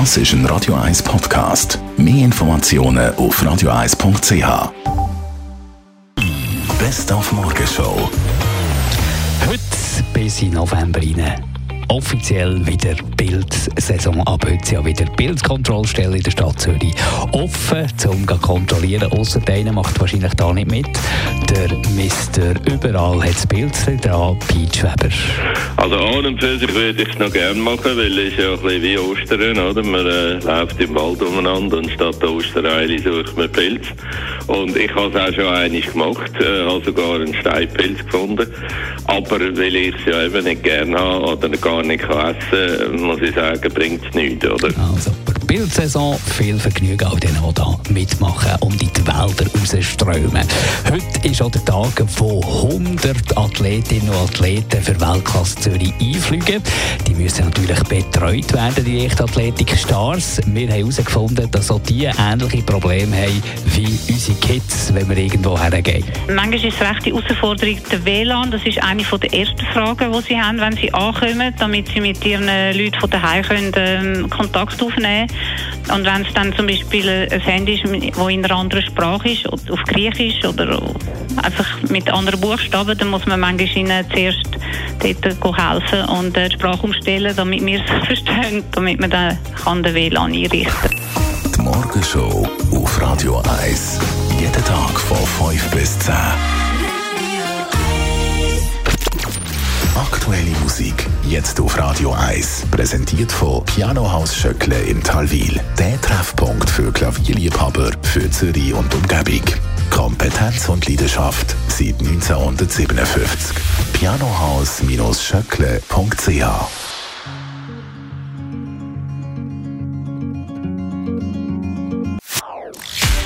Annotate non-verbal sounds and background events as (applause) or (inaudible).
Das ist ein Radio 1 Podcast. Mehr Informationen auf radio1.ch. Best auf Morgenshow. Heute bis in November rein offiziell wieder Bildsaison. Ab heute ja wieder Bildkontrollstelle in der Stadt Zürich offen, um zu kontrollieren. Ausser einer macht wahrscheinlich da nicht mit. Der Mister überall hat das Bild dran, Peach Weber. Also an und für sich würde ich es noch gerne machen, weil es ist ja ein bisschen wie Ostern, oder? Man äh, läuft im Wald umeinander und statt der Ostereile sucht man Pilz. Und ich habe es auch schon einig gemacht, äh, habe sogar einen Steinpilz gefunden. Aber weil ich es ja eben nicht gerne habe oder gar nicht essen kann, muss ich sagen, bringt es nichts, oder? Also, Bildsaison, viel Vergnügen all denen, die da mitmachen und in die Wälder rausströmen. Heute ist auch der Tag, wo 100 Athletinnen und Athleten für Weltklasse Zürich einfliegen. Die müssen natürlich betreut werden, die Leichtathletik-Stars. Wir haben herausgefunden, dass auch die ähnliche Probleme haben wie unsere Kids, wenn wir irgendwo hergehen. Manchmal ist es recht die Herausforderung der WLAN. Das ist eine der ersten Fragen, die sie haben, wenn sie ankommen, damit sie mit ihren Leuten von daheim können, ähm, Kontakt aufnehmen und wenn es dann zum Beispiel ein Handy ist, das in einer anderen Sprache ist, auf Griechisch oder einfach mit anderen Buchstaben, dann muss man manchmal ihnen zuerst dort helfen und die Sprache umstellen, damit wir es (laughs) verstehen, damit man dann den WLAN einrichten kann. Die Morgenshow auf Radio 1. Tag von 5 bis 10. Aktuelle Musik jetzt auf Radio 1. Präsentiert von Pianohaus Schöckle in Talwil. Der Treffpunkt für Klavierliebhaber für Zürich und Umgebung. Kompetenz und Leidenschaft seit 1957. Pianohaus-schöckle.ch